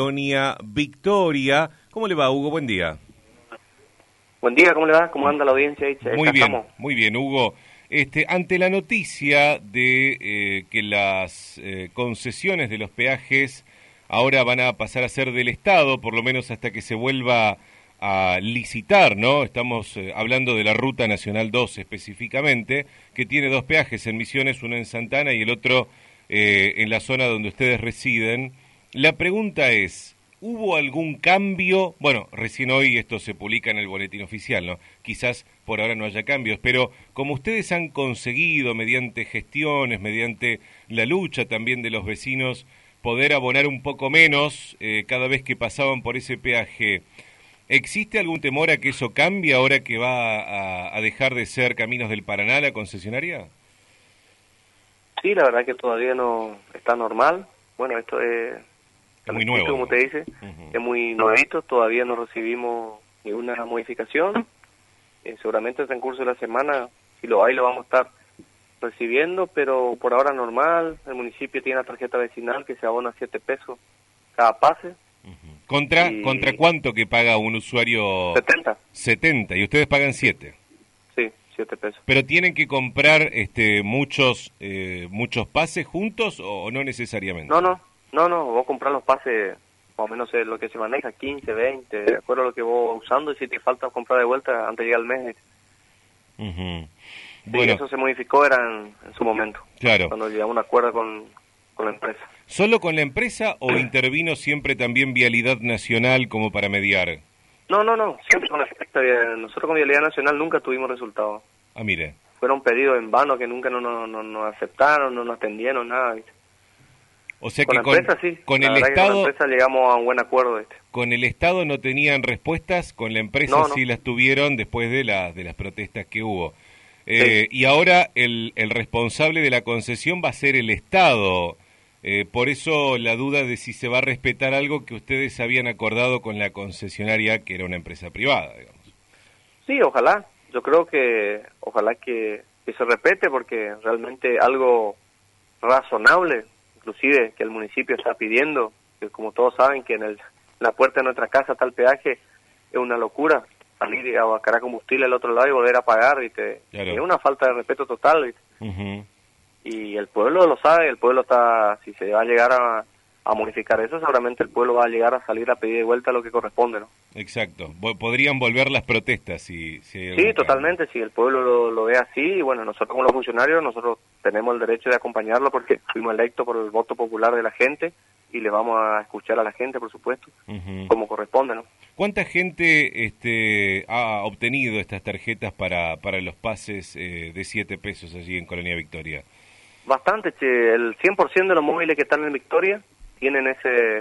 Colonia Victoria. ¿Cómo le va, Hugo? Buen día. Buen día, ¿cómo le va? ¿Cómo anda la audiencia? Muy bien, muy bien, Hugo. Este, ante la noticia de eh, que las eh, concesiones de los peajes ahora van a pasar a ser del Estado, por lo menos hasta que se vuelva a licitar, ¿no? Estamos eh, hablando de la Ruta Nacional 2 específicamente, que tiene dos peajes en Misiones, uno en Santana y el otro en la zona donde ustedes residen. La pregunta es, ¿hubo algún cambio? Bueno, recién hoy esto se publica en el boletín oficial, ¿no? Quizás por ahora no haya cambios, pero como ustedes han conseguido mediante gestiones, mediante la lucha también de los vecinos, poder abonar un poco menos eh, cada vez que pasaban por ese peaje, ¿existe algún temor a que eso cambie ahora que va a, a dejar de ser Caminos del Paraná la concesionaria? Sí, la verdad que todavía no está normal. Bueno, esto es muy nuevo. Como te dice, es muy nuevito, todavía no recibimos ninguna modificación. Eh, seguramente en el curso de la semana, si lo hay, lo vamos a estar recibiendo, pero por ahora normal. El municipio tiene una tarjeta vecinal que se abona 7 pesos cada pase. ¿Contra, ¿Contra cuánto que paga un usuario? 70. 70, y ustedes pagan 7. Sí, 7 pesos. ¿Pero tienen que comprar este muchos eh, muchos pases juntos o no necesariamente? No, no, no, no, vos comprar los pases, más o menos lo que se maneja, 15, 20, de acuerdo a lo que vos usando, y si te falta comprar de vuelta antes de llegar al mes. bueno. eso se modificó era en, su momento. Claro. Cuando llegamos a un acuerdo con, con la empresa. ¿Solo con la empresa o intervino siempre también Vialidad Nacional como para mediar? No, no, no, siempre con la Nosotros con Vialidad Nacional nunca tuvimos resultados. Ah, mire. Fueron pedidos en vano que nunca nos no, no, no aceptaron, no nos atendieron, nada. ¿viste? O sea con que con, empresa, sí. con el Estado... con la empresa llegamos a un buen acuerdo. Este. Con el Estado no tenían respuestas, con la empresa sí las tuvieron después de, la, de las protestas que hubo. Eh, Y ahora el, el responsable de la concesión va a ser el Estado. Eh, por eso la duda de si se va a respetar algo que ustedes habían acordado con la concesionaria, que era una empresa privada, digamos. Sí, ojalá. Yo creo que ojalá que, que se respete porque realmente algo razonable inclusive que el municipio está pidiendo, que como todos saben que en, el, la puerta de nuestra casa está el peaje, es una locura. Salir a cargar combustible al otro lado y volver a pagar, ¿viste? Es una falta de respeto total, Y el pueblo lo sabe, el pueblo está, si se va a llegar a, a modificar eso, seguramente el pueblo va a llegar a salir a pedir de vuelta lo que corresponde, ¿no? Exacto. Podrían volver las protestas si, si Sí, totalmente, si el pueblo lo, ve así, y bueno, nosotros como los funcionarios, nosotros tenemos el derecho de acompañarlo porque fuimos electos por el voto popular de la gente y le vamos a escuchar a la gente, por supuesto, como corresponde, ¿no? ¿Cuánta gente este, ha obtenido estas tarjetas para, para los pases eh, de 7 pesos allí en Colonia Victoria? Bastante, che. el 100% de los móviles que están en Victoria tienen ese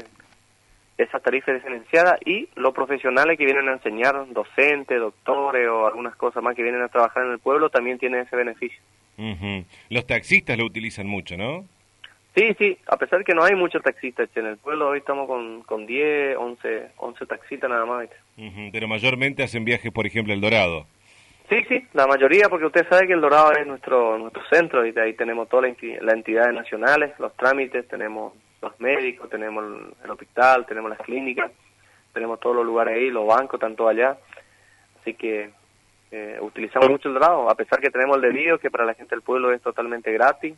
esa tarifa diferenciada y los profesionales que vienen a enseñar, docentes, doctores o algunas cosas más que vienen a trabajar en el pueblo también tienen ese beneficio. Los taxistas lo utilizan mucho, ¿no? Sí, sí, a pesar que no hay muchos taxistas en el pueblo, hoy estamos con, con 10, 11, 11 taxistas nada más. Pero mayormente hacen viajes, por ejemplo, El Dorado. Sí, sí, la mayoría, porque usted sabe que El Dorado es nuestro nuestro centro y de ahí tenemos todas las entidades nacionales, los trámites, tenemos los médicos, tenemos el, hospital, tenemos las clínicas, tenemos todos los lugares ahí, los bancos, tanto allá. Así que eh, utilizamos mucho el dorado, a pesar que tenemos el debido, que para la gente del pueblo es totalmente gratis.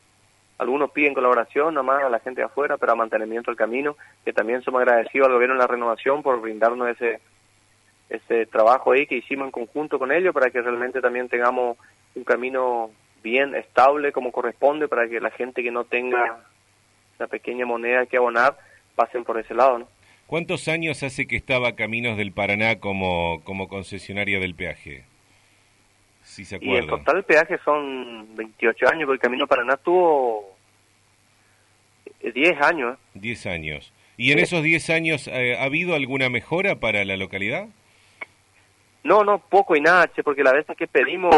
Algunos piden colaboración, nomás a la gente de afuera, pero a mantenimiento del camino, que también somos agradecidos al gobierno de la renovación por brindarnos ese ese trabajo ahí que hicimos en conjunto con ellos para que realmente también tengamos un camino bien estable como corresponde para que la gente que no tenga la pequeña moneda que abonar pasen por ese lado, ¿no? ¿Cuántos años hace que estaba Caminos del Paraná como, como concesionaria del peaje? Si se acuerdan. Y en total el peaje son 28 años, porque el Camino Paraná tuvo 10 eh, años. 10 años. ¿Y en esos 10 años eh, ha habido alguna mejora para la localidad? No, no, poco y nada, porque la vez que pedimos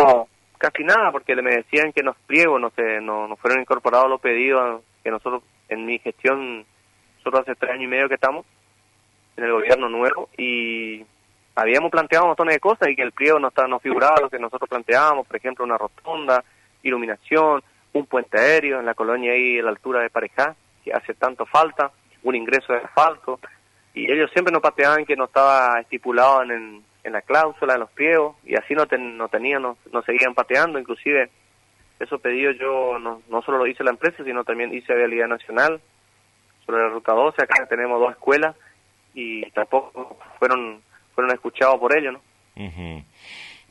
casi nada, porque me decían que los pliegos no, se, no, no fueron incorporados los pedidos que nosotros en mi gestión, nosotros hace tres años y medio que estamos en el gobierno nuevo y habíamos planteado montón de cosas y que el pliego no, está, no figuraba lo que nosotros planteábamos, por ejemplo, una rotonda, iluminación, un puente aéreo en la colonia ahí a la altura de Parejá, que hace tanto falta, un ingreso de asfalto, y ellos siempre nos pateaban que no estaba estipulado en, en la cláusula, en los pliegos, y así no, no tenían, no, seguían pateando, inclusive esos pedidos yo no, no solo lo hice la empresa, sino también hice a Vialidad Nacional, sobre la Ruta 12, acá tenemos dos escuelas, y tampoco fueron, fueron escuchados por ellos, ¿no?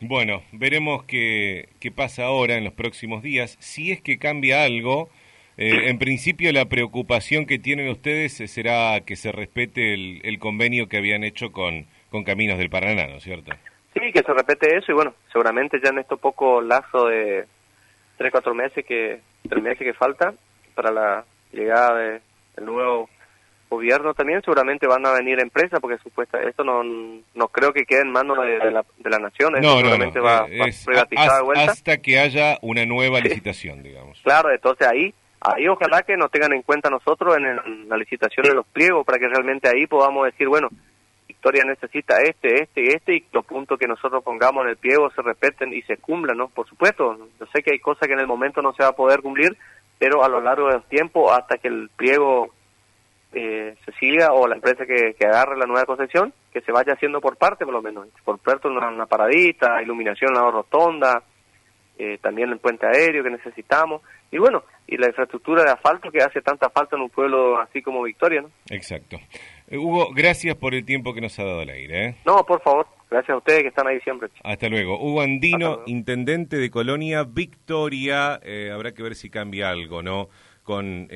Bueno, veremos qué, qué pasa ahora en los próximos días. Si es que cambia algo, eh, en principio la preocupación que tienen ustedes será que se respete el, el convenio que habían hecho con, con Caminos del Paraná, ¿no es cierto? Sí, que se repete eso y bueno, seguramente ya en estos poco lazo de tres, cuatro meses que, tres meses que falta para la llegada de, del nuevo gobierno también. Seguramente van a venir empresas porque supuesta esto no no creo que quede en manos de, la, de la nación no, seguramente va, eh, a privatizar de vuelta. hasta que haya una nueva licitación digamos. Claro entonces ahí ahí ojalá que nos tengan en cuenta nosotros en, la licitación de los pliegos para que realmente ahí podamos decir bueno Victoria necesita este este y este y los puntos que nosotros pongamos en el pliego se respeten y se cumplan no por supuesto yo sé que hay cosas que en el momento no se va a poder cumplir pero a lo largo del tiempo hasta que el pliego eh, se siga o la empresa que, que, agarre la nueva concesión, que se vaya haciendo por parte por lo menos, por puerto una, una paradita, iluminación en la rotonda, eh, también el puente aéreo que necesitamos, y bueno, y la infraestructura de asfalto que hace tanta falta en un pueblo así como Victoria, ¿no? Exacto. Eh, Hugo, gracias por el tiempo que nos ha dado al aire. ¿eh? No, por favor, gracias a ustedes que están ahí siempre. Hasta luego. Hugo Andino, intendente de Colonia Victoria, habrá que ver si cambia algo, ¿no? Con